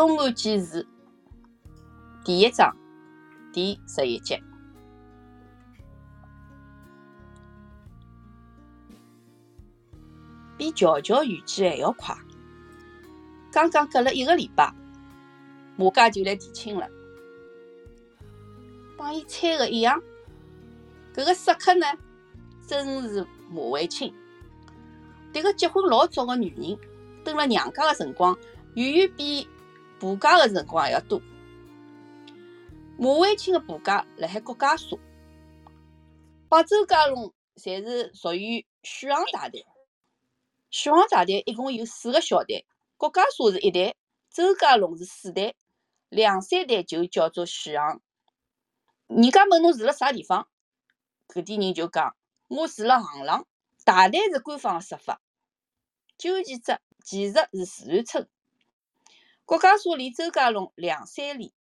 东汉纪事第一章第十一节，比乔乔预计还要快。刚刚隔了一个礼拜，马家就来提亲了。帮伊猜的一样，搿个说客呢，正是马卫青。迭个结婚老早的女人，蹲辣娘家的辰光，远远比婆家的辰光还要多。马卫青的婆家辣海国家社，帮周家龙侪是属于许航大队。许航大队一共有四个小队，国家社是一队，周家龙是四队，两三队就叫做许航。人家问侬住辣啥地方，搿点人就讲我住辣行浪。大队是官方的说法，究其者其实是自然村。国家所离周家龙两三里，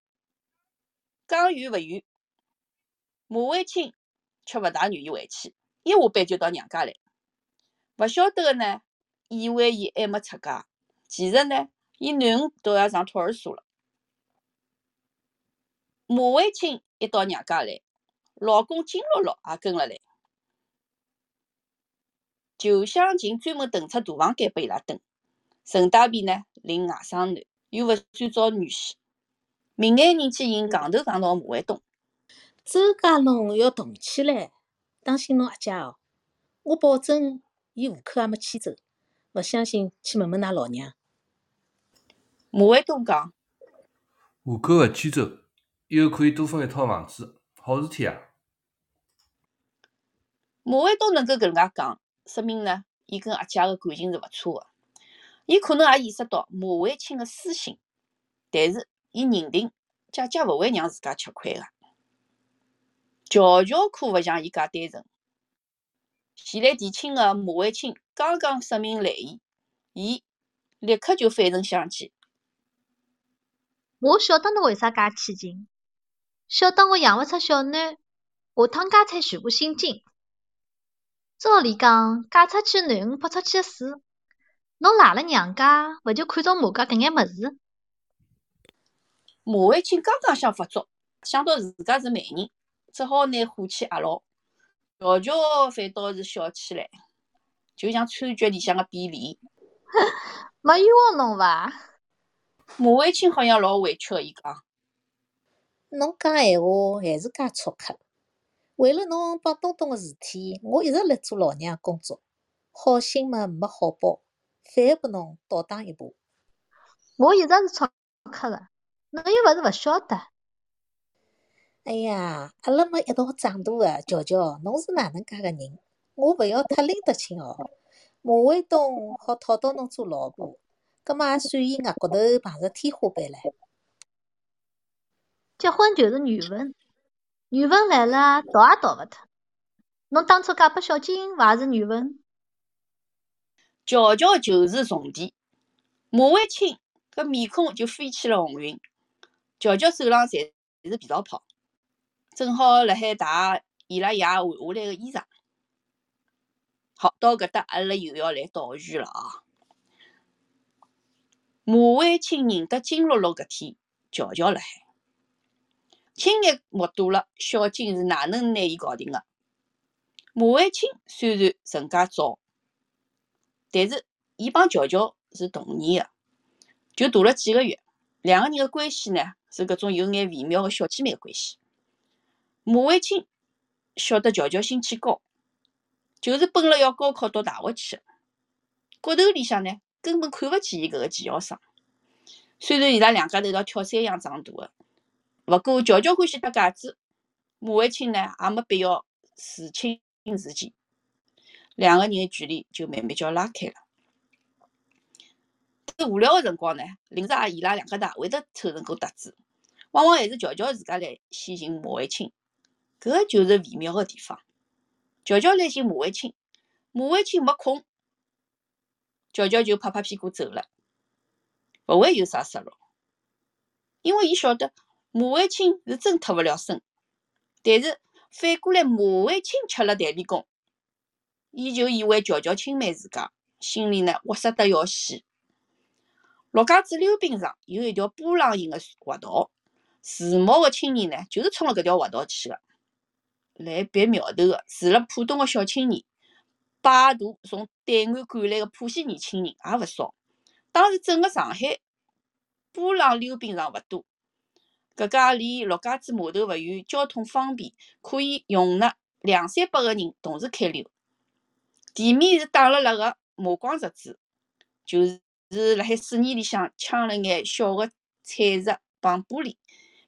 讲远勿远。马卫清却勿大愿意回去，一下班就到娘家来。勿晓得个呢，以为伊还没出嫁，其实呢，伊囡恩都要上托儿所了。马卫清一到娘家来，老公金乐乐也跟了来。就想尽专门腾出大房间拨伊拉蹲，陈大便呢领外甥男，又勿算招女婿，明眼人去寻戆头戆脑马卫东。周家龙要动起来，当心侬阿姐哦！我保证，伊户口还没迁走，勿相信去问问㑚老娘。马卫东讲：户口勿迁走，以后可以多分一套房子，好事体啊！马卫东能够搿能介讲。说明呢，伊跟阿姐个感情是勿错个。伊可能也意识到马卫青个私心，但是伊认定姐姐勿会让自家吃亏个。乔乔可勿像伊介单纯。前来提亲个马卫青刚刚说明来意，伊立刻就翻成相机。我晓得侬为啥介起劲，晓得我养勿出小囡，下趟家产全部姓金。照理讲，嫁出去囡恩泼出去的水，侬赖了娘家，勿就看中马家搿眼物事？马万青刚刚想发作，想到自家是媒人，只好拿火气压牢。乔乔反倒是笑起来，就像餐局里向个比利。没冤枉侬伐？马万青好像老委屈个，伊讲：“侬讲闲话还是介粗刻。”为了侬帮东东个事体，我一直辣做老娘工作，好心嘛没好报，反而拨侬倒打一耙。我一直是粗刻个，侬又勿是勿晓得。哎呀，阿拉么一道长大个，乔乔，侬是哪能介个人？我勿要太拎得清哦。马卫东好讨到侬做老婆，葛末也算伊额骨头碰着天花板唻。结婚就是缘分。缘分来了，逃也逃勿脱。侬当初嫁拨小金，勿也是缘分？乔乔就是重点。马卫青搿面孔就飞起了红云。乔乔手浪侪是皮草泡，正好辣海汏伊拉爷换下来个衣裳。好，到搿搭阿拉又要来倒叙了啊！马卫青认得金露露搿天，乔乔辣海。亲眼目睹了小金是哪能拿伊搞定个。马卫青虽然成家早，但是伊帮乔乔是同年个，就大了几个月。两个人个关系呢，是搿种有眼微妙个小姐妹关系。马卫青晓得乔乔心气高，就是奔了要高考读大学去个。骨头里向呢，根本看勿起伊搿个技校生。虽然伊拉两家头一道跳山一样长大个。勿过，乔乔欢喜搭架子，马卫青呢也没必要自轻自贱，两个人的距离就慢慢叫拉开了。无聊的辰光呢，临时也伊拉两家头也会得凑成个搭子，往往还是乔乔自家来先寻马卫青，搿就是微妙的地方。乔乔来寻马卫青，马卫青没空，乔乔就拍拍屁股走了，勿会有啥失落，因为伊晓得。马卫青是真脱勿了身，但是反过来，马卫青吃了代理工，伊就以为乔乔轻慢自家，心里呢窝塞得要死。陆家嘴溜冰场有一条波浪形个滑道，时髦个青年呢，就是冲了搿条滑道去个。来别苗头个，住了浦东个小青年，摆渡从对岸赶来个浦西年轻人也勿少。当时整个上海波浪溜冰场勿多，搿家离陆家嘴码头勿远，交通方便，可以容纳两三百个人同时开溜。地面是打了蜡个磨光石子，就是辣海水泥里向嵌了眼小个彩石绑玻璃，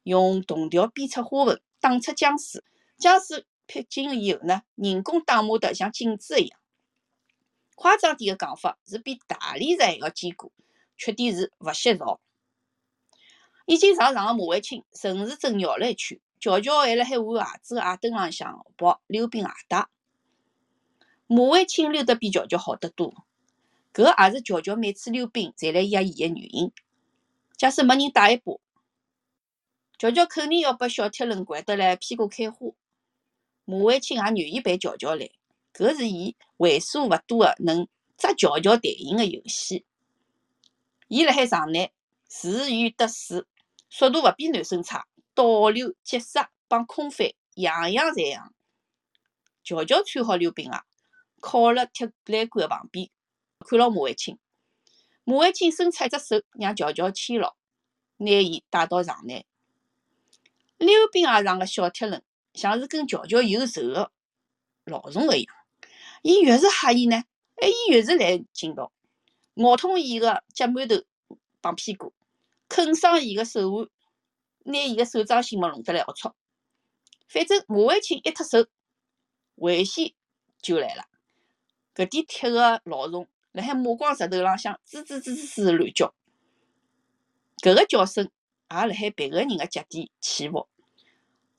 用铜条编出花纹，打出浆水。浆水撇进以后呢，人工打磨得像镜子一样。夸张点个讲法是比大理石还要坚固，缺点是勿吸潮。已经上场个马卫青顺时针绕了一圈，乔乔还辣海换鞋子个矮凳浪向跑溜冰鞋带。马伟清溜得比乔乔好得多，搿也是乔乔每次溜冰侪来压伊个原因。假使没人带一把，乔乔肯定要被小铁轮掼得来屁股开花。马伟清也愿意陪乔乔来，搿是伊为数勿多个能抓乔乔弹性个游戏。伊辣海场内自娱得水，速度勿比男生差，倒溜、急刹帮空翻样样侪行。乔乔穿好溜冰鞋。靠辣铁栏杆旁边，看牢马卫青。马卫青伸出一只手，让乔乔牵牢，拿伊带到场内。溜冰鞋上个小铁轮，像是跟乔乔有仇个老虫一样。伊越是吓伊呢，哎，伊越是来劲道，咬痛伊个脚馒头帮屁股，啃伤伊个手腕，拿伊个手掌心嘛弄得来龌龊。反正马卫青一脱手，危险就来了。搿点铁个老虫辣海马光石头浪向吱吱吱吱吱乱叫，搿个叫声也辣海别个人个脚底起伏，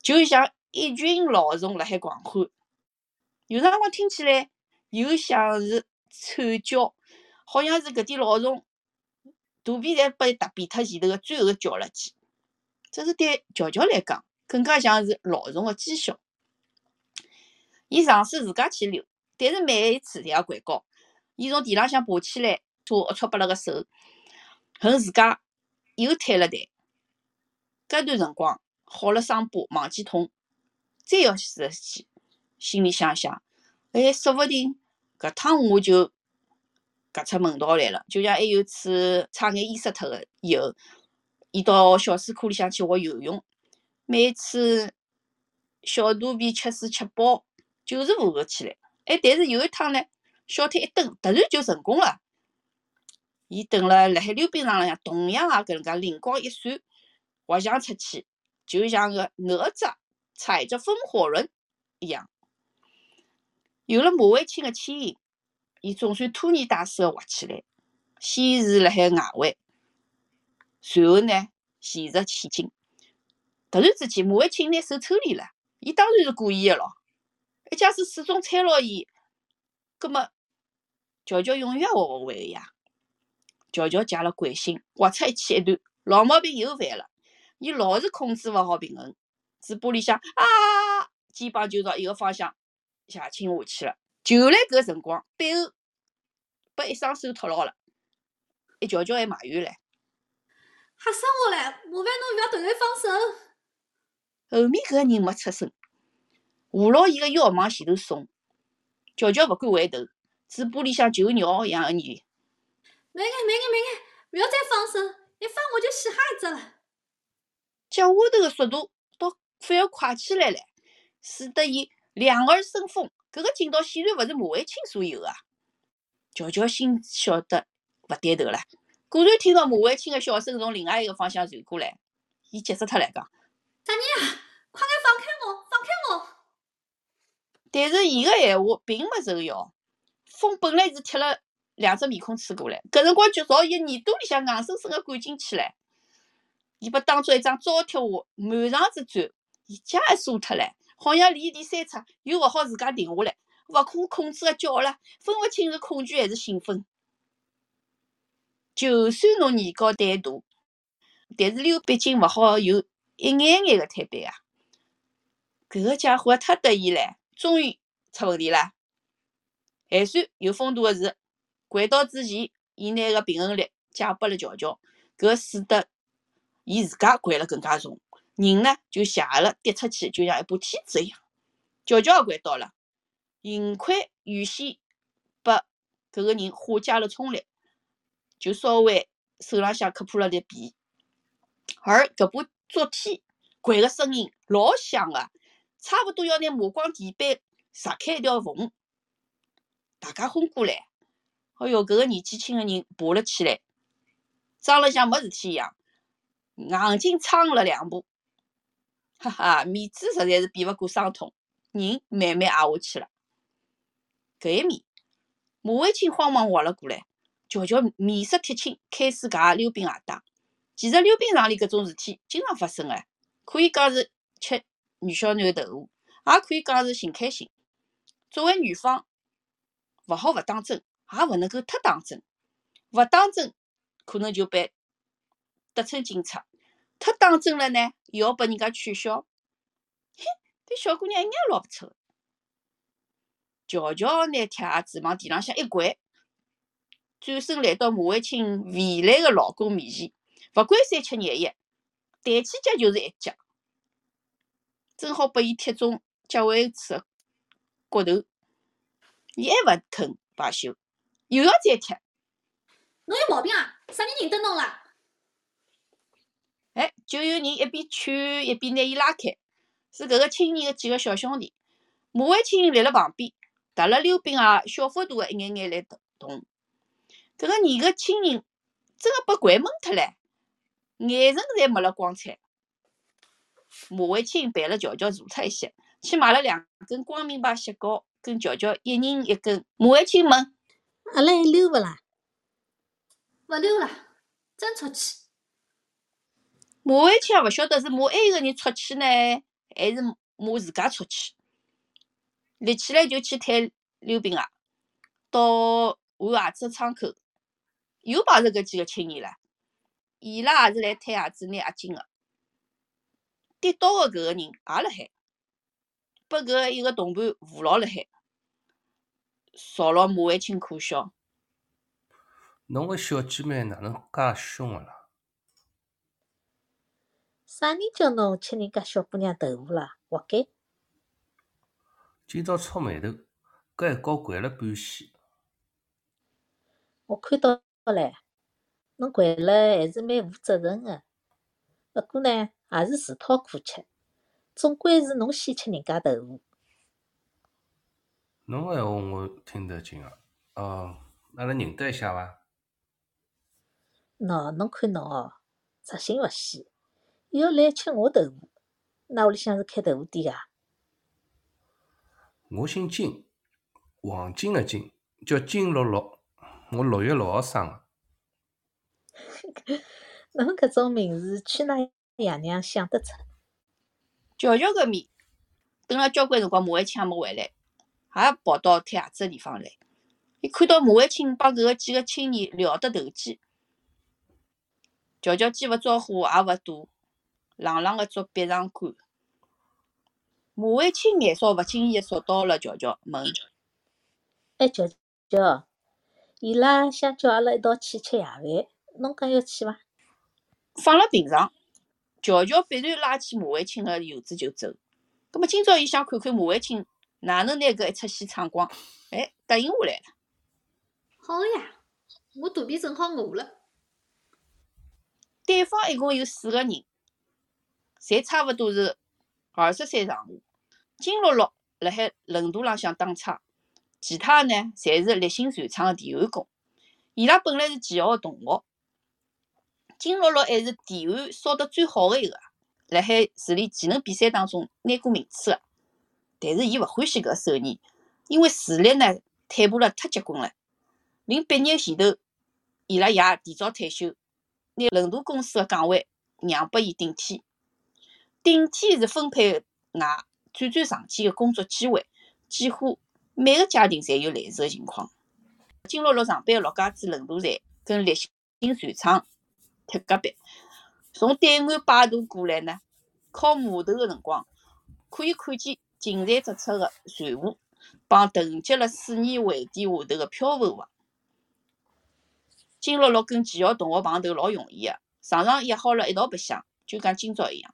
就像一群老虫辣海狂欢。有辰光听起来又像是惨叫，好像是搿点老虫肚皮侪被踏扁脱前头个最后叫了记。这是对乔乔来讲，更加像是老虫个讥笑。伊尝试自家去溜。但是每一次侪要掼跤，伊从地浪向爬起来，搓龌龊拨了个手，恨自家又摊了台。搿段辰光好了伤疤忘记痛，再要试一记，心里想想，哎，说勿定搿趟我就搿出门道来了。就像还有次差眼淹死脱个以后，伊到小水库里向去学游泳，每次小肚皮吃水吃饱，就是浮勿起来。哎，但是有一趟呢，小腿一蹬，突然就成功了。伊等了辣海溜冰场浪向，同样也搿能介灵光一闪，滑翔出去，就像个哪吒踩着风火轮一样。有了马伟清个牵引，伊总算拖泥带水个滑起来。先是辣海外围，随后呢，前入前进。突然之间，马伟清拿手抽离了，伊当然是故意个咯。一假使始终踩牢伊，葛末乔乔永远也学勿会个呀。乔乔借了惯性，滑出一起一段，老毛病又犯了。伊老是控制勿好平衡，嘴巴里向啊，肩膀就朝一个方向斜倾下去了。就辣搿辰光，背后被一双手托牢了。一乔乔还埋怨唻：“吓死我唻！麻烦侬勿要突然放手。”后面搿个人没出声。扶牢伊个腰往前头送，乔乔勿敢回头，嘴巴里向就鸟一样个念：“慢眼，慢眼，慢眼，勿要再放手，一放我就死哈一只了。”脚下头个速度倒反而快起来了，使得伊两耳生风。搿个劲道显然勿是马卫青所有个。乔乔心晓得勿对头了，果然听到马卫青个笑声从另外一个方向传过来，伊急死脱了，讲：“啥人啊？快眼放开我，放开我！”但是伊个闲话并没奏效，风本来是贴了两只面孔吹过来，搿辰光就朝伊耳朵里向硬生生个灌进去了。伊被当作一张招贴画，满场子转，伊脚也缩脱唻，好像离地三尺，又勿好自家停下来，勿可控制个叫了，分勿清是恐惧还是兴奋。就算侬年高胆大，但是溜毕竟勿好有一眼眼个摊板啊！搿个家伙太得意唻！终于出问题了，还算有风度个是，掼到之前，伊拿个平衡力借拨了乔乔，搿使得伊自家掼了更加重，人呢就斜了跌出去，就像一把梯子一样。乔乔也掼倒了，幸亏预先拨搿个人化解了冲力，就稍微手浪向磕破了点皮。而搿把竹梯掼个声音老响个，差勿多要拿磨光地板砸开一条缝。大家轰过来，哎哟，搿个年纪轻个人爬了起来，装了像没事体一样，硬劲撑了两步，哈哈，面子实在是比勿过伤痛，人慢慢挨下去了。搿一面，马卫清慌忙滑了过来，瞧瞧面色铁青，开始揩溜冰鞋带。其实溜冰场里搿种事体经常发生个，可以讲是吃女小囡豆腐，也可以讲是寻开心。作为女方，勿好勿当真，也勿能够太当真。勿当真可能就被得寸进尺，太当真了呢，又要拨人家取笑。嘿，搿小姑娘一眼也老勿错。乔乔拿铁鞋子往地浪向一掼，转身来到马卫清未来个老公面前，勿管三七廿一，抬起脚就是一脚，正好拨伊踢中脚腕处个骨头。伊还勿肯罢休，又要再踢。侬有毛病啊！啥人认得侬啦？哎，就有人一边劝一边拿伊拉开，是搿个青年个几个小兄弟。马卫清立辣旁边，踏了溜冰鞋小幅度个一眼眼来动。搿个年个青人真个被掼懵脱唻，眼神侪没了光彩。马卫清陪了乔乔坐脱一歇，去买了两根光明牌雪糕。跟乔乔一人一根。马卫清问：“阿拉还溜勿啦？”“勿溜了，真出去。”马卫清也勿晓得是马埃个人出去呢，还是马自家出去。立起来就去推溜冰鞋，到换鞋子窗口，又碰着搿几个青年了。伊拉也是来推鞋子、拿押金个。跌倒个搿个人也辣海，拨搿一个同伴扶牢辣海。朝牢马万清苦笑。侬个小姐妹哪能介凶个啦？啥人叫侬吃人家小姑娘豆腐啦？活该！今朝触眉头，搿一跤掼了半死。我看到唻，侬掼了还是蛮负责任个。不过呢，也是自讨苦吃，总归是侬先吃人家豆腐。侬个闲话我听得进啊，哦，阿拉认得一下伐？喏，侬看侬哦，直心勿细，又要来吃我豆腐，㑚屋里向是开豆腐店个？我姓金，黄金个金，叫金六六，我六月六号生个。侬搿种名字去㑚爷娘想得出？乔乔搿面等了交关辰光，马万清还没回来。也跑到推鞋子个地方来，伊看到马万清帮搿个几个青年聊得投机，乔乔既勿招呼也勿躲，冷冷个捉壁上观。马万清眼梢勿经意扫到了乔乔，问：“哎，乔乔，伊拉想叫阿拉一道去吃夜饭，侬讲要去伐？”放辣平常，乔乔必然拉起马卫青个袖子就走。葛末今朝伊想看看马卫青。哪能拿搿一出戏唱光？哎，答应下来了。好个呀，我肚皮正好饿了。对方一共有四个人，侪差勿多是二十岁上下。金六六辣海轮渡浪向打差，其他呢，侪是立新船厂个电焊工。伊拉本来是技校个同学。金六六还是提焊烧得最好个一个，辣海市里技能比赛当中拿过名次个。但是伊勿欢喜搿手艺，因为视力呢退步了太结棍了。临毕业前头，伊拉爷提早退休，拿轮渡公司个岗位让拨伊顶替。顶替是分配外转转上去个工作机会，几乎每个家庭侪有类似个情况。金六六上班个陆家嘴轮渡站跟立新船厂铁隔壁，从对岸摆渡过来呢，靠码头个辰光可以看见。进站着出个船坞，帮囤积了水泥围堤下头个漂浮物。金乐乐跟纪晓同学碰头老容易个，常常约好了一道白相，就讲今朝一样。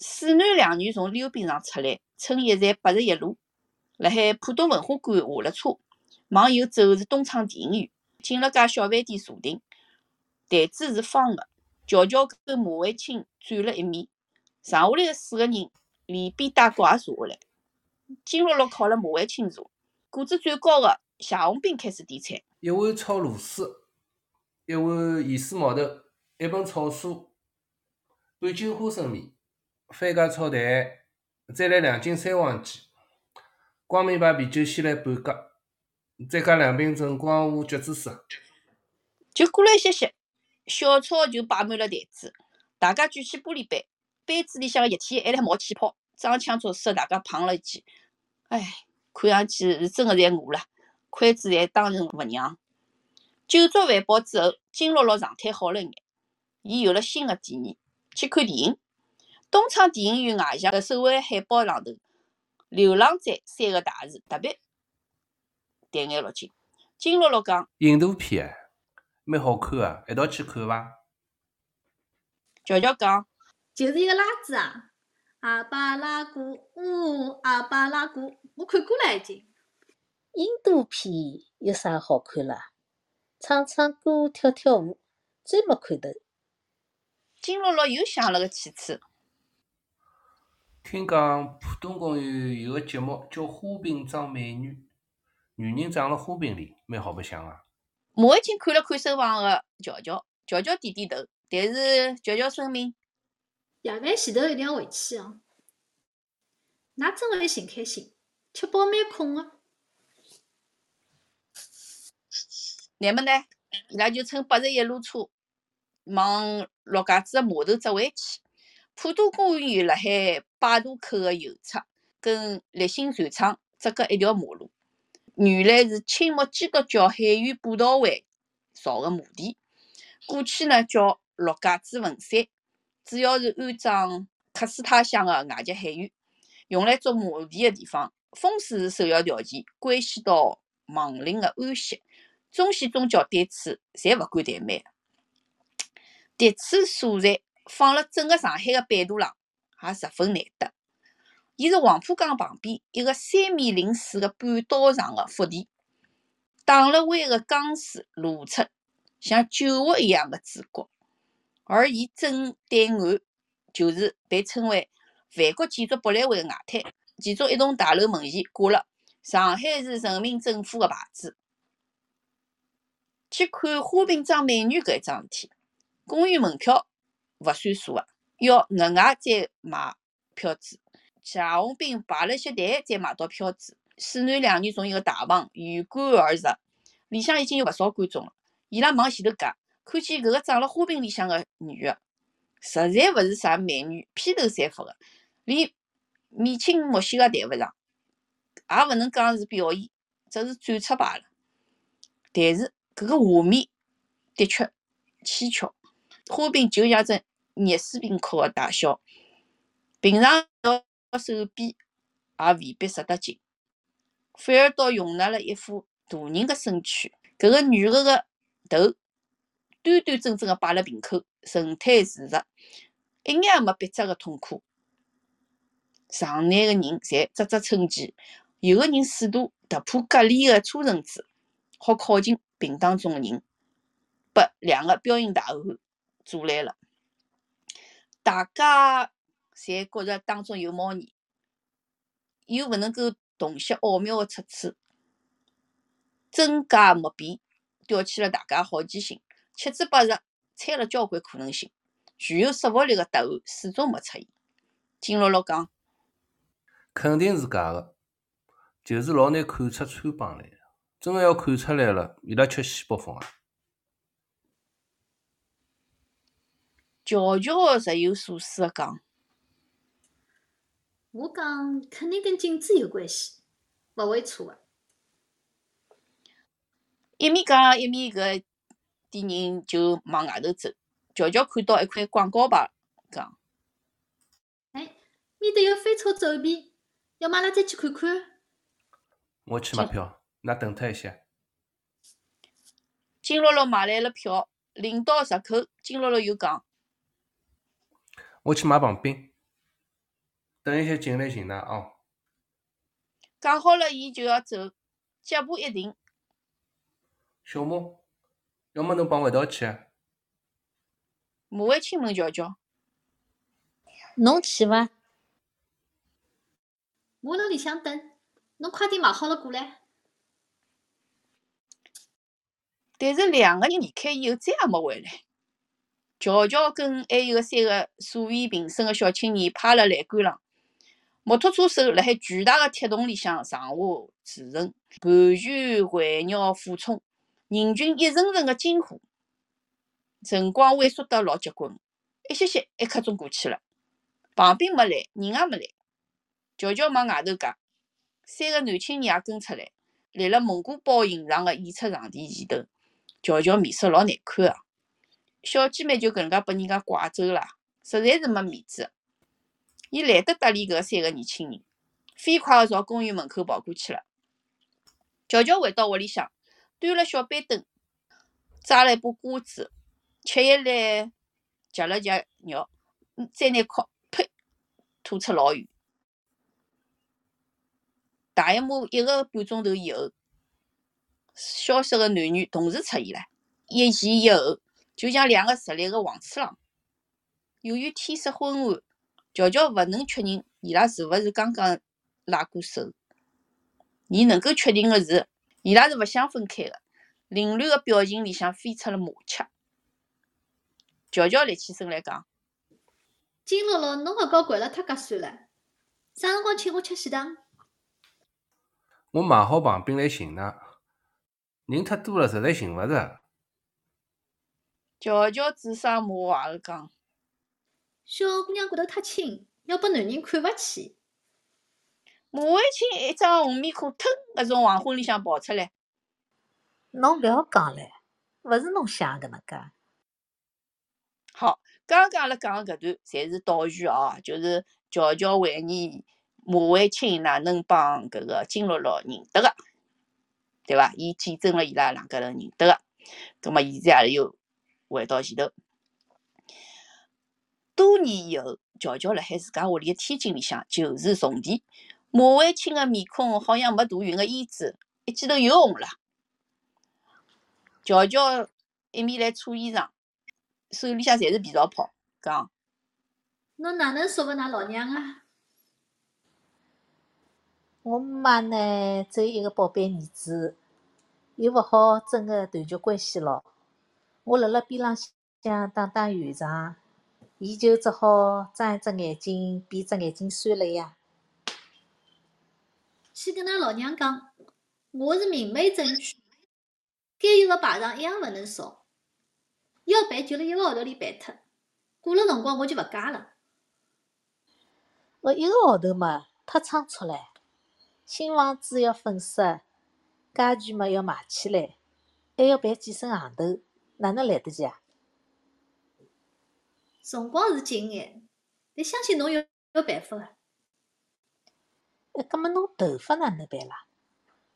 四男两女从溜冰场出来，乘一站八十一路，辣海浦东文化馆下了车，往右走是东昌电影院。进了家小饭店坐定，台子是方的，乔乔跟马卫青站了一面，剩下来个四个人连边带角也坐下来。金乐乐靠了马卫青坐，个子最高的谢红兵开始点菜。一碗炒螺丝，一碗盐水毛豆，一盆炒酥，半斤花生米，番茄炒蛋，再来两斤三黄鸡，光明牌啤酒先来半格，再加两瓶陈光湖橘子水。就过了一歇歇，小炒就摆满了台子，大家举起玻璃杯，杯子里向个液体还辣冒气泡，装腔作势，大家胖了一记。哎，看上去是真个侪饿了，筷子侪当成勿让。酒足饭饱之后，金乐乐状态好了眼，伊有了新个提议，去看电影。东昌电影院外墙的手绘海报上头，“流浪者”三个大字特别带眼落睛。金乐乐讲，印度片，蛮好看个，一道去看伐？乔乔讲，就是一个拉子啊，阿巴拉古，呜，阿巴拉古，我看过了已经。印度片有啥好看啦？唱唱歌，跳跳舞，最没看头。金乐乐又想了个气次，听讲浦东公园有个节目叫《花瓶装美女》，女人长辣花瓶里，蛮好白相啊。马慧清看了看身旁个乔乔，乔乔点点头，但是乔乔声明，夜饭前头一定要回去哦。㑚真个来寻开心，吃饱蛮困个。乃末呢，伊拉就乘八十一路车往陆家嘴个码头折回去。普渡公园有辣海摆渡口个右侧，跟立新船厂只隔一条马路。原来是清末基督教海员布道会造个墓地，过去呢叫陆家嘴坟山，主要是安葬喀斯他乡个外籍海员，用来做墓地个地方。风水是首要条件，关系到亡灵个安息。中西宗教对此侪勿敢怠慢。迭处所在放辣整个上海个版图浪，也十分难得。伊是黄浦江旁边一个三米零四个半岛上个腹地，打了弯个江水露出像酒窝一样个主角，而伊正对岸就是被称为万国建筑博览会个外滩，其中一栋大楼门前挂了上海市人民政府个牌子。去看花瓶装美女搿一桩事体，公园门票勿算数个，要额外再买票子。谢红兵排了些队才买到票子。四男两女从一个大房鱼贯而入，里向已经有勿少观众了。伊拉往前头夹，看见搿个装辣花瓶里向个女个，实在勿是啥美女，披头散发个，连眉清目秀也谈勿上，也勿能讲是表演，只是展出罢了。但是，搿个画面的确蹊跷，花瓶就像只热水瓶壳个大小，平常到手臂也未必塞得进，反而倒容纳了一副大人的身躯。搿个女个个头端端正正个摆辣瓶口，神态自若，一眼也没憋着个痛苦。场内个人侪啧啧称奇，有个人试图突破隔离个车绳子，好靠近。瓶当中个人，被两个彪形大汉阻拦了。大家侪觉着当中有猫腻，又勿能够洞悉奥妙个出处，真假莫辨，吊起了大家好奇心，七嘴八舌猜了交关可能性。具有说服力个答案始终没出现。金乐乐讲：“肯定是假个，就是老难看出穿帮来。”真个要看出来了，伊拉吃西北风啊！乔乔若有所思个讲，我讲肯定跟镜子有关系，勿会错个。一面讲一面搿点人就往外头走。乔乔看到一块广告牌，讲：“哎，面搭有飞车走遍，要么阿拉再去看看。”我去买票。㑚等他一下。金乐乐买来了票，领到入口，金乐乐又讲：“我去买棒冰，等一下进来寻㑚哦。”讲好了，伊就要走，脚步一停。小莫，要么侬帮我一道去啊？马伟亲问乔乔：“侬去伐？”我辣里向等，侬快点买好了过来。但是两个人离开以后，再也没回来。乔乔跟还有个三个素未平生的小青年趴辣栏杆浪。摩托车手辣海巨大个铁洞里向上下驰骋，盘旋环绕俯冲，人群一阵阵个惊呼。辰光萎缩得老结棍，一歇歇一刻钟过去了，旁边没来，人也没来。乔乔往外头夹，三个男青年也跟出来，立辣蒙古包形状个演出场地前头。乔乔面色老难看个，小姐妹就搿能介拨人家拐走了，实在是没面子。伊懒得搭理搿三个年轻人，飞快地朝公园门口跑过去了。乔乔回到屋里向，端了小板凳，抓了一把瓜子，吃一粒，嚼了嚼肉，再拿筷，呸，吐出老远。大一幕一个半钟头以后，消失个男女同时出现了，一前一后，就像两个直立个黄鼠狼。由于天色昏暗。乔乔勿能确认伊拉是勿是刚刚拉过手，伊能够确定个是，伊拉是勿想分开个。凌乱个表情里向飞出了马雀。乔乔立起身来讲：“金乐乐，侬勿觉掼了太合算了，啥辰光请我吃喜糖？我买好棒冰来寻呢，人太多了，实在寻勿着。”乔乔指桑骂槐个讲。小姑娘骨头太轻，要拨男人看勿起。马伟清一张红面孔，腾搿从黄昏里向跑出来。侬勿要讲唻，勿是侬想搿能介。好，刚刚阿拉讲个搿段，侪是倒叙哦，就是乔乔怀疑马伟清哪能帮搿个金乐乐认得个，对伐？伊见证了伊拉两个人认得个。葛末现在阿拉又回到前头。多年以后，乔乔辣海自家屋里个天井里向就是重提。马万清个面孔好像没大匀个胭脂，一记头又红了。乔乔一面来搓衣裳，手里向侪是肥皂泡，讲：“侬哪能说服㑚老娘啊？”我妈呢，只有一个宝贝儿子，又勿好真个断绝关系咯。我辣辣边浪向打打圆场。伊就只好睁一只眼睛闭一只眼睛算了呀。去跟㑚老娘讲，我是明媒正娶，该有个排场一样勿能少。要办就辣一个号头里办脱，过了辰光我就勿嫁了。勿一个号头嘛，太仓促唻。新房子要粉饰，家具嘛要买起来，还要办几身行头，哪能来得及啊？辰光是紧眼，但相信侬有有办法个。哎，葛末侬头发哪能办啦？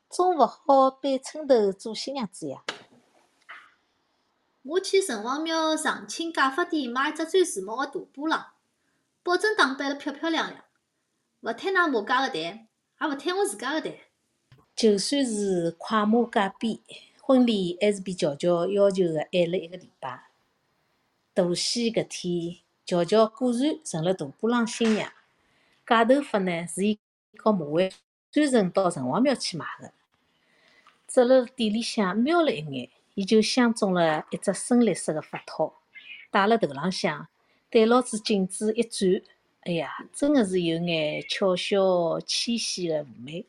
总勿好板寸头做新娘子呀。我去城隍庙长青假发店买一只最时髦个大波浪，保证打扮了漂漂亮亮，勿摊㑚马家个台，也勿摊我自家个台。就算是快马加鞭，婚礼还是比乔乔要求个晚了一个礼拜。大喜搿天，乔乔果然成了大波浪新娘。假头发呢，是伊和马伟专程到城隍庙去买个。走了店里向瞄了一眼，伊就相中了一只深绿色个发套，戴辣头浪向，对牢子镜子一转，哎呀，真个是有眼俏小纤细个妩媚。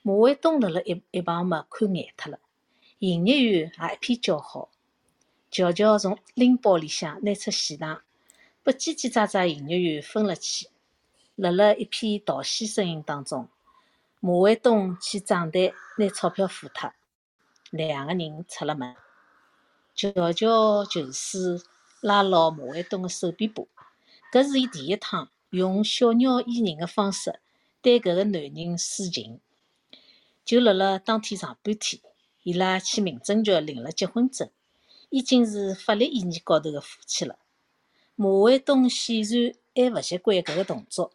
马伟东辣辣一一旁嘛，看眼脱了，营业员也一片叫好。乔乔从拎包里向拿出喜糖，拨叽叽喳喳营业员分了去。辣辣一片道喜声音当中，马卫东去账台拿钞票付脱，两个人出了门。乔乔就是拉牢马卫东的手臂把，搿是伊第一趟用小鸟依人的方式对搿个男人示情。就辣辣当天上半天，伊拉去民政局领了结婚证，已经是法律意义高头的夫妻了。马卫东显然还勿习惯搿个动作，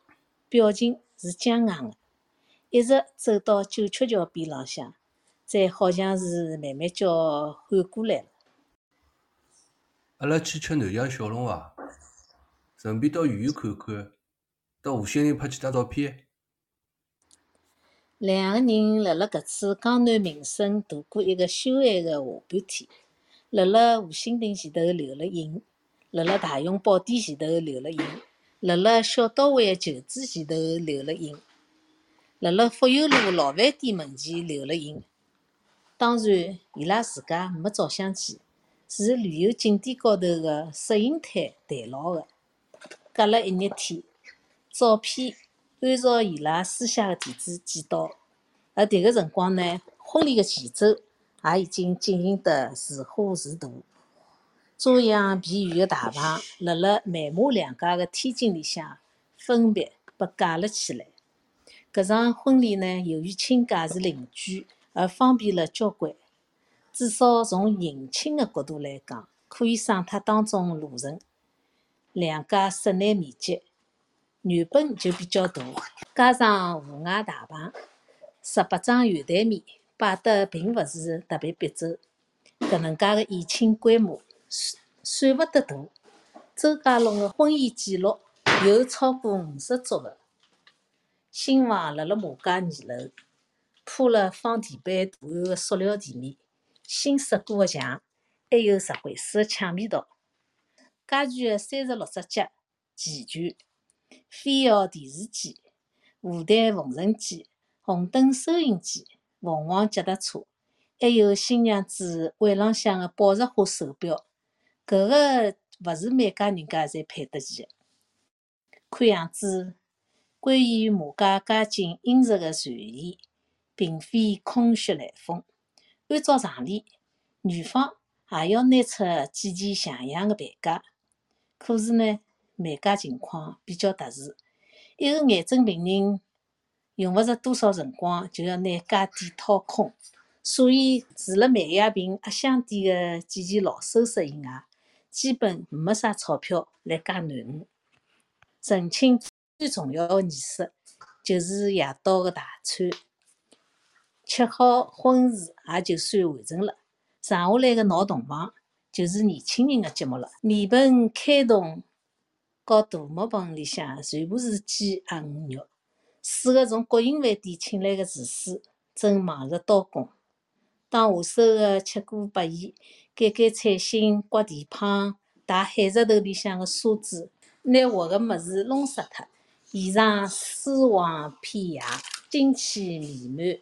表情是僵硬的，一直走到九曲桥边浪向，才好像是慢慢叫缓过来了。阿拉去吃南翔小笼伐？顺便到医院看看，到吴新林拍几张照片。两个人辣辣搿次江南名胜度过一个休闲的下半天，辣辣吴兴亭前头留了影，辣辣大雄宝殿前头留了影，辣辣小刀湾旧址前头留了影，辣辣福佑路老饭店门前留了影。当然，伊拉自家没照相机，是旅游景点高头的摄影摊谈牢的。隔了一日天，照片。按照伊拉私下的地址寄到，而迭个辰光呢，婚礼的前奏也已经进行得如火如荼。遮阳避雨的大棚辣辣美马两家的天井里向分别被架了起来。搿场婚礼呢，由于亲家是邻居，而方便了交关。至少从迎亲的角度来讲，可以省脱当中路程。两家室内面积。原本就比较大，加上户外大棚，十八张圆台面摆得并勿是特别逼仄。搿能介个宴请规模算算勿得大。周家龙的婚宴记录有超过五十桌个。新房辣辣马家二楼，铺了放地板图案的塑料地面，新刷过的墙，还有石灰水的墙面道。家具的三十六只脚齐全。飞摇电视机、舞台缝纫机、红灯收音机、凤凰脚踏车，还有新娘子腕浪向的宝石花手表，搿个勿是每家人家侪配得起的。看样子，关于马家家境殷实的传言，并非空穴来风。按照常理，女方也要拿出几件像样的陪嫁，可是呢？每家情况比较特殊，一个癌症病人用勿着多少辰光，就要拿家底掏空。所以，除了美亚萍压箱底的几件老首饰以外，基本没啥钞票来嫁囡恩。成亲最重要的仪式就是夜到的大餐，吃好婚事也就算完成了。剩下来的闹洞房就是年轻人的节目了，面盆开洞。和大木盆里向全部是鸡鸭鱼肉，四个从国营饭店请来的厨师正忙着刀工。当下手的吃过百宴，改改菜心，刮蹄膀，汏海石头里向的沙子，拿活的物事弄湿脱，现场丝黄片野，精气弥漫，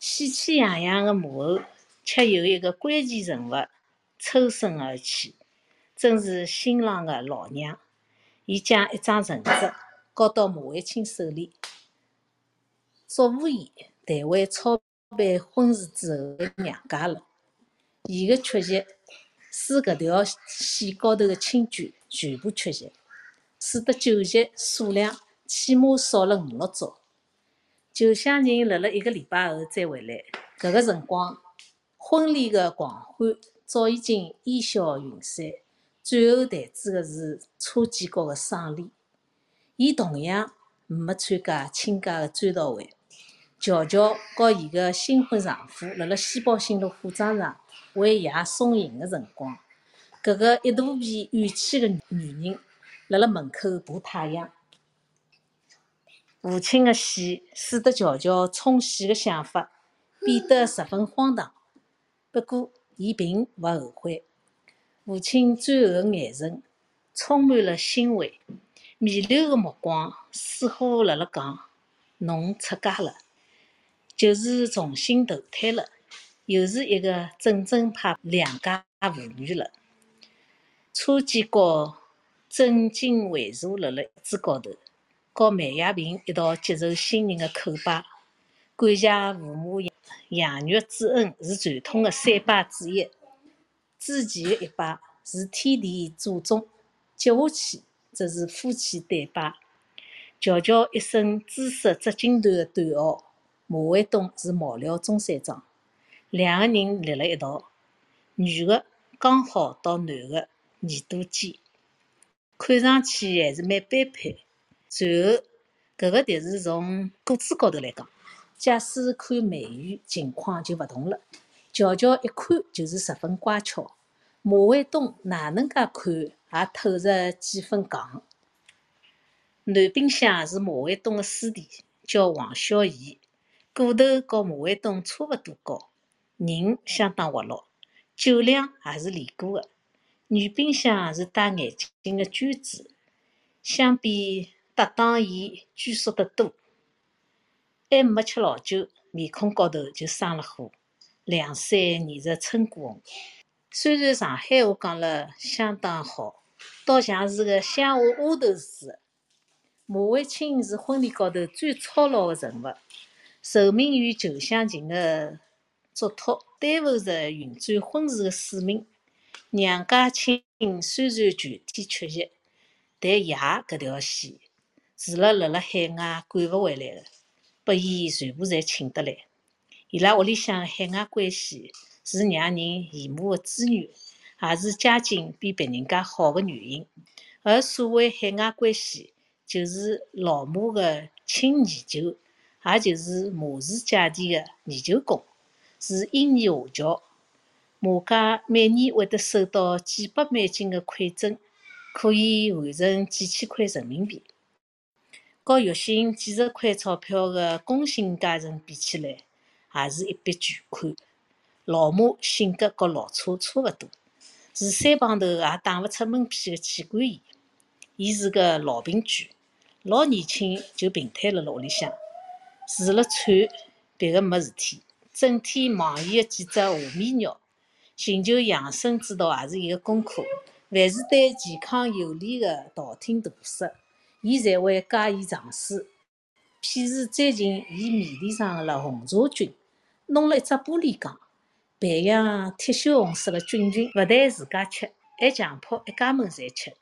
喜气洋洋的幕后，却有一个关键人物抽身而去，正是新郎的老娘。伊将一张呈纸交到马卫青手里，祝福伊台湾操办婚事之后的娘家了。伊的缺席，使搿条线高头的亲眷全部缺席，使得酒席数量起码少了五六桌。酒乡人辣辣一个礼拜后再回来，搿个辰光，婚礼的狂欢早已经烟消云散。最后谈子的是车建国的丧礼，伊同样没参加亲家的追悼会。乔乔和伊的新婚丈夫辣辣西宝新路火葬场为爷送行的辰光，搿个一大片怨气的女人辣辣门口爬太阳。父亲的死使得乔乔冲喜的想法变得十分荒唐，不过伊并勿后悔。父亲最后的眼神充满了欣慰，弥留的目光似乎辣辣讲：“侬出嫁了，就是重新投胎了，又是一个正正派良家妇女了。”车建国正襟危坐辣辣椅子高头，和梅亚萍一道接受新人的叩拜，感谢父母养育之恩是传统的三拜之一。之前的一拜是天地祖宗，接下去则是夫妻对拜。乔乔一身紫色织锦缎的短袄，马卫东是毛料中山装。两个人立辣一道，女个刚好到男个耳朵尖，看上去还是蛮般配。随后，搿个迭是从个子高头来讲，假使看美语情况就勿同了。乔乔一看就是十分乖巧，马卫东哪能介看也透着几分戆。男冰箱是马卫东个师弟，叫王小贤，个头和马卫东差勿多高。人相当活络，酒量也是练过的。女冰箱是戴眼镜的娟子，相比搭档伊拘束得多。还没吃老酒，面孔高头就生了火，两腮染着春姑红。虽然上海话讲了相当好，倒像是个乡下丫头似的。马卫青是婚礼高头最操劳的人物，受命于旧乡情的。嘱托担负着运转婚事的使命。娘家亲虽然全体缺席，但爷搿条线除了辣辣海外赶勿回来的，拨伊全部侪请得来。伊拉屋里向海外关系是让人羡慕的资源，也是家境比别人家好的原因。而所谓海外关系，就是老马的亲研究，也就是马氏姐弟的研究工。是英年华侨，马家每年会得收到几百美金的馈赠，可以换成几千块人民币。和月薪几十块钞票的工薪阶层比起来，也是一笔巨款。老马性格和老车差勿多，是三胖头也打勿出门屁的妻管严。伊是个老病句，老年轻就病瘫辣辣屋里向，除了喘，别个没事体。整天忙伊个几只下面鸟，寻求养生之道也是伊个功课。凡是对健康有利的道听途说，伊侪会加以尝试。譬如最近，伊面钿上了红茶菌，弄了一只玻璃缸，培养铁锈红色的菌群，勿但自家吃，还强迫一家门侪吃。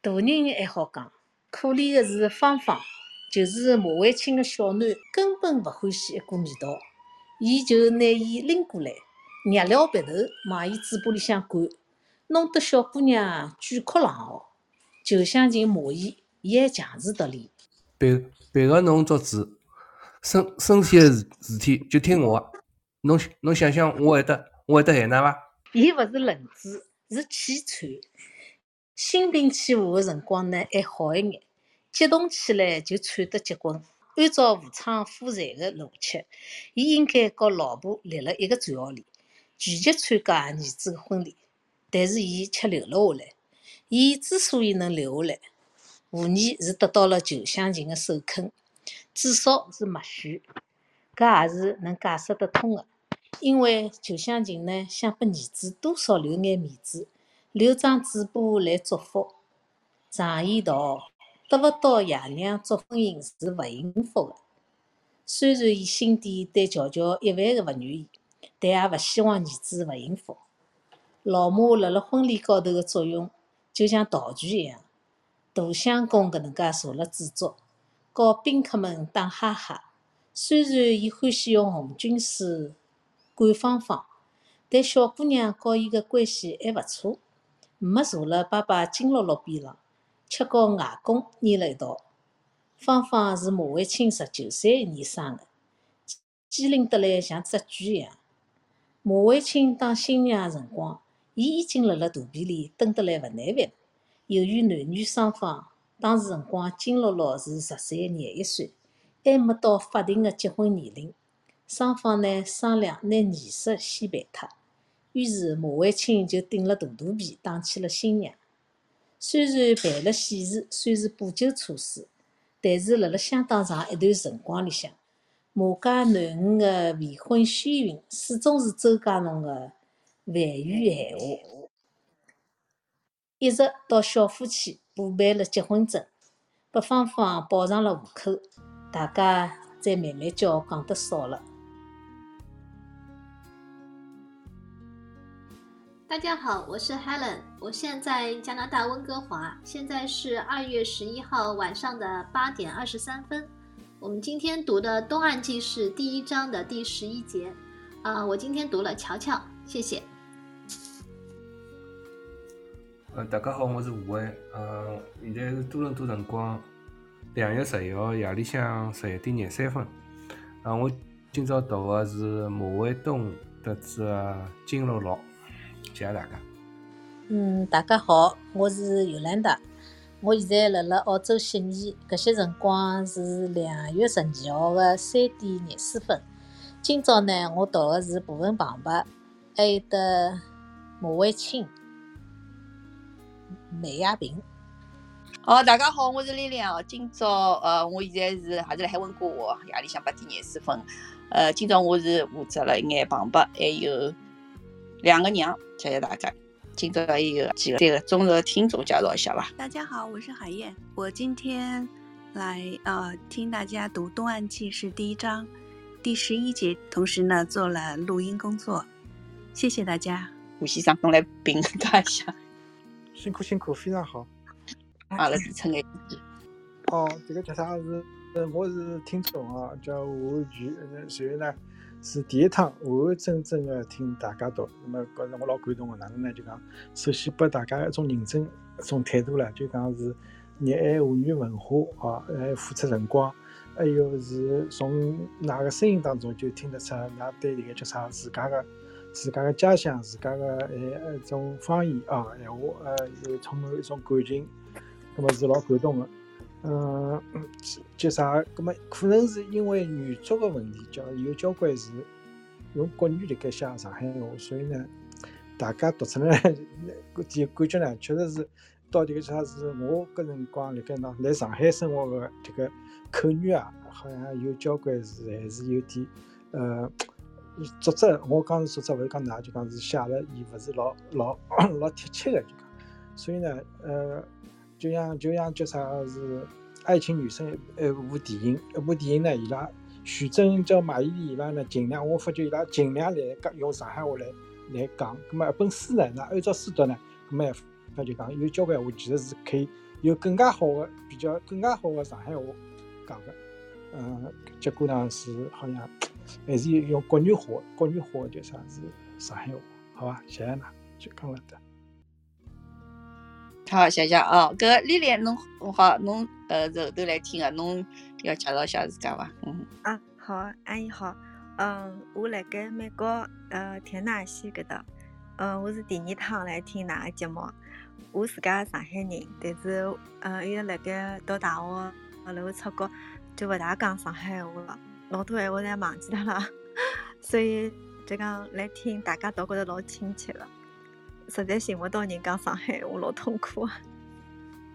大人还好讲，可怜的是芳芳，就是马卫清的小囡，根本勿欢喜一股味道。伊就拿伊拎过来，捏了鼻头往伊嘴巴里向灌，弄得小姑娘卷哭狼嚎。就想寻骂伊，伊还强词夺理。别别个侬做主，身身体的事事体就听我的。侬侬想想，我会得我会得害㑚伐？伊勿是愣子，是气喘。心平气和的辰光呢，还好一眼；激动起来就喘得结棍。按照妇产妇产的逻辑，伊应该和老婆立辣一个战壕里，拒绝参加儿子的婚礼。但是伊却留了下来。伊之所以能留下来，无疑是得到了旧乡情的首肯，至少是默许。搿也是能解释得通的，因为旧乡情呢，想拨儿子多少留眼面子，留张嘴巴来祝福。常言道。得勿到爷娘祝婚姻是勿幸福的。虽然伊心底对乔乔一万个勿愿意，但也勿希望儿子勿幸福。老马辣辣婚礼高头的作用，就像道具一样。大相公搿能介坐辣主桌，和宾客们打哈哈。虽然伊欢喜用红军水灌芳芳，但小姑娘和伊个关系还勿错，没坐辣爸爸金乐乐边浪。却和外公粘了一道。芳芳是马卫清十九岁一年生的，机灵得来像只猪一样。马卫清当新娘辰光，伊已经辣辣肚皮里蹲得来勿耐烦。由于男女双方当时辰光金乐乐是十岁廿一岁，还没到法定的结婚年龄，双方呢商量拿仪式先办脱。于是马卫清就顶了大肚皮当起了新娘。虽然办了喜事，算是补救措施，但是辣辣相当长一段辰光里向，马家囡恩的未婚先孕始终是周家弄的万语闲话，一直到小夫妻补办了结婚证，把芳芳报上了户口，大家才慢慢叫讲得少了。大家好，我是 Helen，我现在加拿大温哥华，现在是二月十一号晚上的八点二十三分。我们今天读的《东岸记事》第一章的第十一节，啊，我今天读了乔乔，谢谢。呃，大家好，我是吴伟。呃，现在是多伦多辰光两月十一号夜里向十一点廿三分。啊，我今朝读的是马卫东的这《金鹿乐》，谢谢大家。嗯，大家好，我是尤兰达。我现在辣辣澳洲悉尼，搿些辰光是两月十二号的三点廿四分。今朝呢，我读的是部分旁白，还有得马卫清。梅亚平，哦，大家好，我是丽丽哦。今朝呃，我现在是还是辣海温哥华，夜里向八点廿四分。呃，今朝我是负责了一眼旁白，还有两个娘，谢谢大家。今朝还有几个这个忠实听众介绍一下吧。大家好，我是海燕，我今天来呃听大家读《东岸记事》第一章第十一节，同时呢做了录音工作，谢谢大家。吴先生，侬来评价一下。辛苦辛苦，非常好。阿拉是称个哦，这个叫啥是？呃，我是听众啊，叫吴菊。所以呢，是第一趟完完整整的听大家读，那么觉着我老感动的。哪能呢？就讲首先拨大家一种认真、一种态度了，就讲是热爱华语文化啊，还付出辰光，还有是从㑚个声音当中就听得出㑚对迭个叫啥自家个。自家个家乡，自家个诶一种方言啊，闲话呃，又充满一种感情，葛么是老感动个。嗯，就啥？葛么可能是因为语族个问题，叫有交关是用国语辣盖写上海话，所以呢，大家读出来 第感觉呢，确实是到底个啥是我搿辰光辣盖喏来上海生活个这个口语啊，好像有交关是还是有点呃。作者，我讲是作者，勿是讲㑚，就讲是写了，伊勿是老老 老贴切个，就讲。所以呢，呃，就像就像叫啥是《爱情女生》一部电影，一部电影呢，伊拉徐峥叫马伊琍，伊拉呢尽量，我发觉伊拉尽量来讲用上海话来来讲。咁么一本书呢，那按照书读呢，咁么那就讲有交关话其实是可以有更加好的、比较更加好的上海话讲个。嗯，结果呢是好像。还是用国语话，国语话叫啥是上海话，好吧？谢谢㑚，就讲了的。好，谢谢啊。搿丽丽，侬好，侬呃后头来听个，侬要介绍一下自家伐？嗯。啊，好，阿姨好。嗯，我辣盖美国呃田纳西搿搭，嗯，我是第二趟来听㑚个节目。我自家上海人，但是呃，一直辣盖读大学，然后出国就勿大讲上海话了。老多闲话侪忘记脱了，所以就讲来听大家都觉得老亲切了。实在寻勿到人讲上海话，老痛苦啊。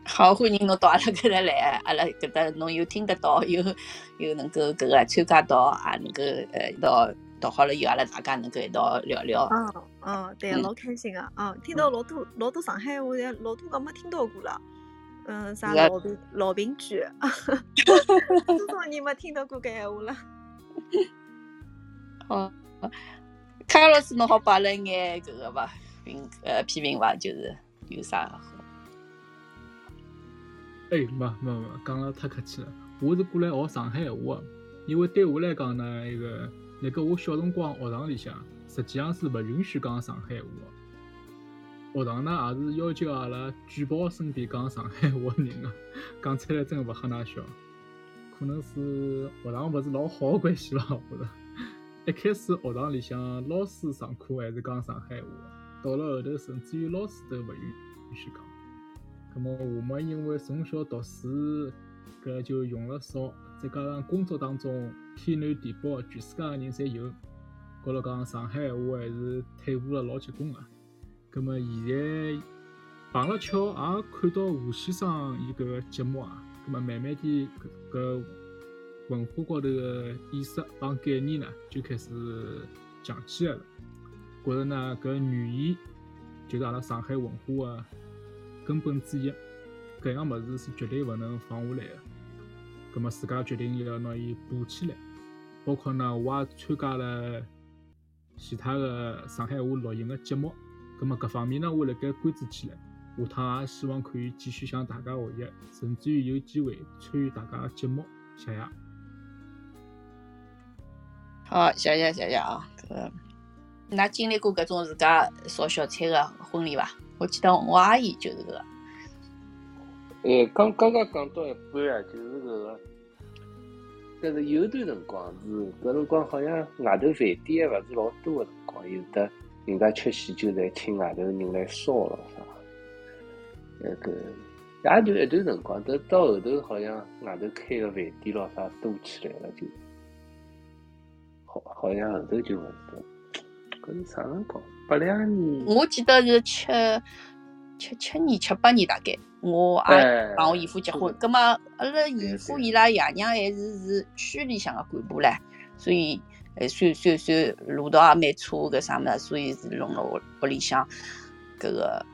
好，欢迎侬到阿拉搿搭来，阿拉搿搭侬又听得到，又又能够搿个参加到，也能够呃一道读好了以后，阿拉大家能够一道聊聊。嗯嗯，对，老开心个。嗯，听到老多老多上海话，老多个没听到过了。嗯，啥老平老平句，多少年没听到过搿闲话了。好，卡老师，侬好摆了眼搿个伐？评呃批评伐？就是有啥好？哎，没没没，讲了太客气了。我是过来学上海话，因为对我来讲呢，一个辣盖我小辰光学堂里向，实际上是勿允许讲上海话。学堂呢也是要求阿拉举报身边讲上海话的人啊，讲出来真勿吓㑚笑。可能是学堂勿是老好的关系吧，我觉着。一开始学堂里向老师上课还是讲上海话，到了后头甚至于老师都勿允许讲。咁么我们因为从小读书搿就用了少，再加上工作当中天南地北全世界的人侪有，觉着讲上海话还是退步了老结棍个。咁么现在碰了巧，也看到吴先生伊搿个节目啊，咁么慢慢地搿搿文化高头个意识帮概念呢，就开始强起来了。觉着呢，搿语言就是阿拉上海文化个根本之一，搿样物事是绝对勿能放下来个。葛末自家决定要拿伊补起来，包括呢，我也参加了其他个上海话录音个节目。葛末，搿方面呢，我辣盖关注起来，下趟也希望可以继续向大家学习，甚至于有机会参与大家节目，谢谢。好，谢谢谢谢啊，搿，那经历过搿种自家烧小菜个婚礼伐？我记得我阿姨就是个，哎，刚刚刚讲到一半啊，就是搿个，但是有段辰光是搿辰光好像外头饭店还勿是老多个辰光，有的人家吃喜酒侪请外头人来烧了啥，那个也就一段辰光，但到后头好像外头开个饭店咯啥多起来了就，好好像后头就勿是了，搿是啥辰光？八两年。我记得是七七七年七八年大概，我阿姨哎帮我姨夫结婚，葛末阿拉姨夫伊拉爷娘还是是区里向个干部唻，所以还算算算路道也蛮粗搿啥物事，所以是弄了屋屋里向搿个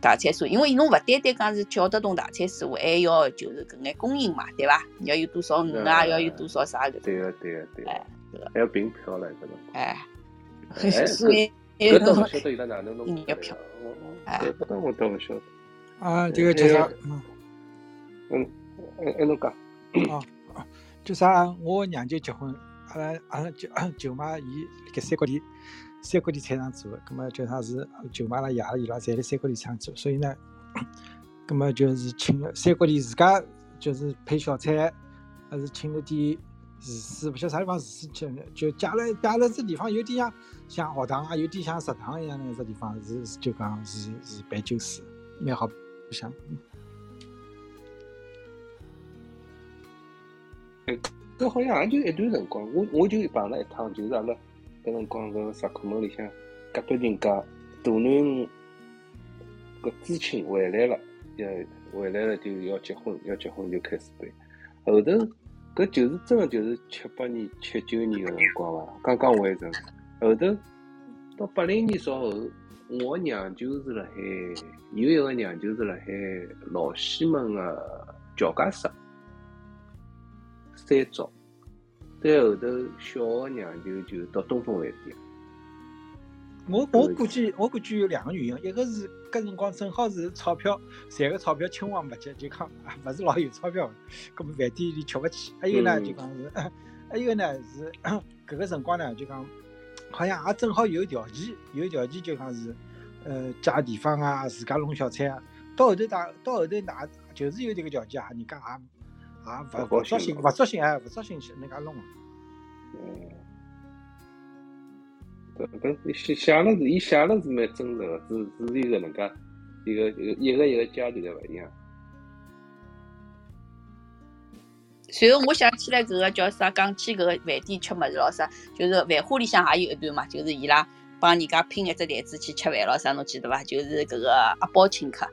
大菜师，因为侬勿单单讲是叫得动大菜师傅，还要就是搿眼供应嘛，对伐？要有多少鱼啊，嗯要有多少啥搿种，对个对个对个哎，还要凭票唻，搿辰光。哎，哎所以搿倒勿晓得伊拉哪能弄的。搿倒我倒勿晓得。啊，这个叫啥？嗯，嗯，哎哎，侬讲。就啥？我娘舅结婚，阿拉阿拉舅舅妈伊辣盖三角地三角地菜场做的，葛末叫啥是舅妈拉爷拉伊拉侪辣三角地菜场做，所以呢，葛末就是请了三角地自家就是配小菜，还是请了点厨师，勿晓得啥地方厨师去，就加了加了这地方有点像像学堂啊，有点像食堂一样的这地方是就讲是是办酒肆，蛮好白相。搿好像也就一段辰光，我我就碰了一趟，就是阿拉搿辰光搿石库门里向隔壁人家大囡搿知青回来了，要回来了就要结婚，要结婚就开始办。后头搿就是真个就是七八年、七九年个辰光伐，刚刚完成。后头到八零年稍后，我娘舅是辣海有一个娘舅是辣海老西门个乔家室。三招，再后头小个娘舅就到东风饭店。我我估计我估计有两个原因，一个是搿辰光正好是钞票赚个钞票青黄勿接，就讲啊勿是老有钞票，搿么饭店里吃勿起。还有呢嗯。就讲是，还有呢是搿个辰光呢就讲，好像也正好有条件，有条件就讲是，呃借地方啊，自家弄小菜啊。到后头大到后头哪就是有迭个条件啊，人家也也勿勿高兴勿足心勿足心哎，勿足心去人家弄搿搿写写了是，伊写了是蛮真实个，只只是一个能介一个一个一个阶段个勿一样。随后我想起来搿个叫啥，讲起搿个饭店吃物事咾啥，就是繁花里向也有一段嘛，就是伊拉帮人家拼一只台子去吃饭咾啥，侬记得伐？就是搿个阿宝请客，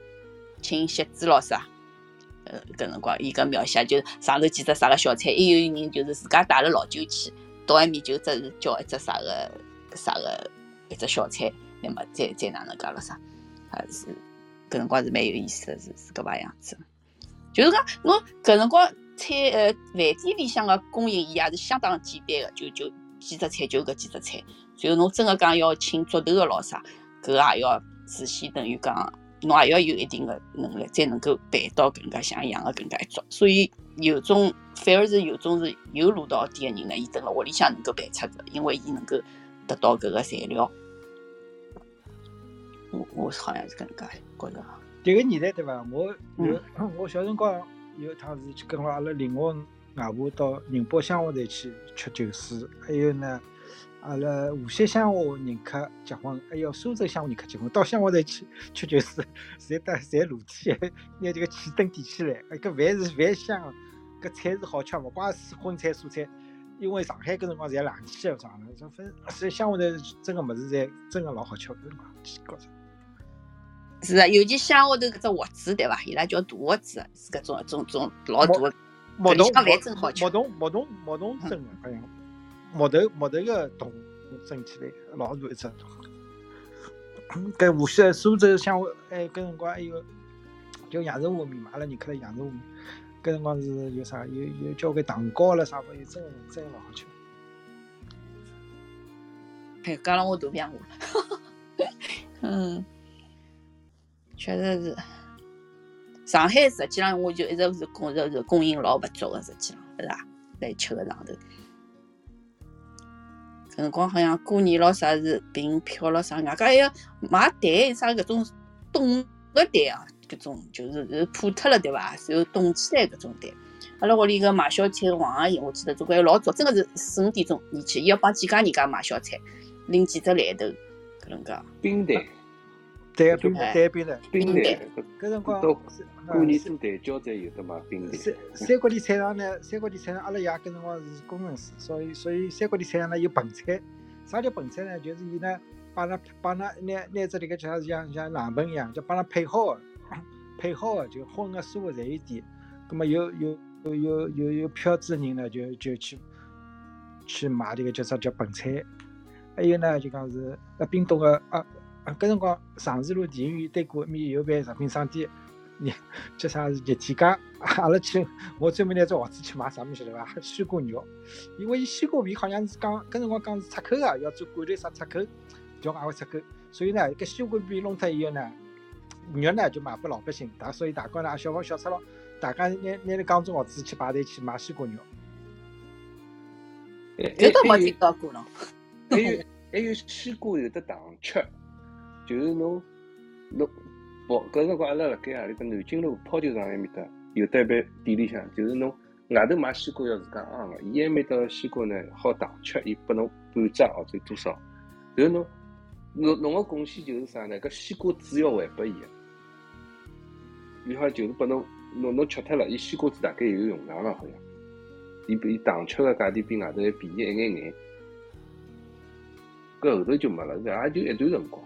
请席子咾啥。呃，搿辰光伊搿描写就是上头几只啥个小菜，还有人就是自家带了老酒去，到埃面就只是叫一只啥个啥个一只小菜，那么再再哪能介了啥，还是搿辰光是蛮有意思的，是是搿把样子。就是讲侬搿辰光菜呃饭店里向个供应，伊也是相当简单个，就就几只菜就搿几只菜。然后侬真个讲要请桌头个咾啥，搿也要事先等于讲，侬也要有一定个能力，才能够办到搿能介像样个搿能介一桌。所以有种反而是有种是有路到底个人呢，伊蹲辣屋里向能够办出搿，因为伊能够得到搿个材料。我我好像是搿能介觉着。迭个年代对伐？我有嗯 我小辰光有一趟是去跟牢阿拉另外外婆到宁波香河台去吃酒水，还有呢，阿拉无锡乡下人客结婚，还有苏州乡下人客结婚，到乡下头去 吃酒水，侪搭侪露天，拿这个气灯点起来，哎，搿饭是饭香个，搿菜是好吃，勿怪是荤菜素菜。因为上海搿辰光侪冷气个啥的，这分所以香河头真个物事侪真个老好吃，搿辰光觉着。是啊，尤其乡下头搿只盒子对伐？伊拉叫大盒子，是搿种种种老大个。木桶饭真好吃木桶木桶木桶蒸的，好像木头木头个桶蒸起来，老大一只。搿无锡、苏州、香河，哎，搿辰光还有就羊肉烩面嘛，阿拉人客来羊肉烩面，搿辰光是有啥有有交关蛋糕了啥物事，真个真个老好吃。哎，讲了我肚皮饿了。嗯，确实是。上海实际上我就一直是觉着是供应老勿足个，实际上是伐？在吃个上头。搿辰光好像过年咯啥是凭票咯啥，外加还要买蛋啥搿种冻个蛋啊，搿种就是是破脱了对伐？然后冻起来搿种蛋。阿拉屋里个买小菜个王阿姨，我记得总归老早，真个是四五点钟伊去，伊要帮几家人家买小菜，拎几只篮头搿能介。冰蛋，对冰哎蛋冰袋，冰冰蛋，搿辰光过年啊做蛋饺才有得买冰蛋。三三角里菜场呢，三角里菜场阿拉爷搿辰光是工程师，所以所以三角里菜场呢有盆菜。啥叫盆菜呢？就是伊呢帮㑚帮㑚拿拿只迭个叫啥像像冷盆一样，就帮㑚配好个，配好个就荤个素个侪有点。葛末有有有有有有票子的人呢，就就去去买迭个叫啥叫盆菜。还有呢，就讲是呃冰冻个啊啊，搿辰光长治路电影院对过埃面有爿食品商店。热叫啥是热天街，阿拉去，我专门拿只盒子去买啥物事晓得伐？西瓜肉，因为伊西瓜皮好像是讲搿辰光讲是出口个，要做罐头啥出口，叫外汇出口，所以呢，搿西瓜皮弄脱以后呢，肉呢就卖拨老百姓，大所以大家呢小房小出咯，大家拿拿了讲种盒子去排队去买西瓜肉。还搿倒没听到过咯。还有还有西瓜有的糖吃，就是侬侬跑搿辰光阿拉辣盖何里搭南京路泡球场埃面搭有得一爿店里向，就是侬外头买西瓜要自家昂个，伊埃面搭个西瓜呢好糖吃，伊拨侬半只或者多少，然后侬侬侬个贡献就是啥呢？搿西瓜籽要还拨伊个，伊好像就是拨侬侬侬吃脱了，伊西瓜籽大概有用场了好像，伊比糖吃个价钿比外头还便宜一眼眼。搿后头就没了，搿也就一段辰光。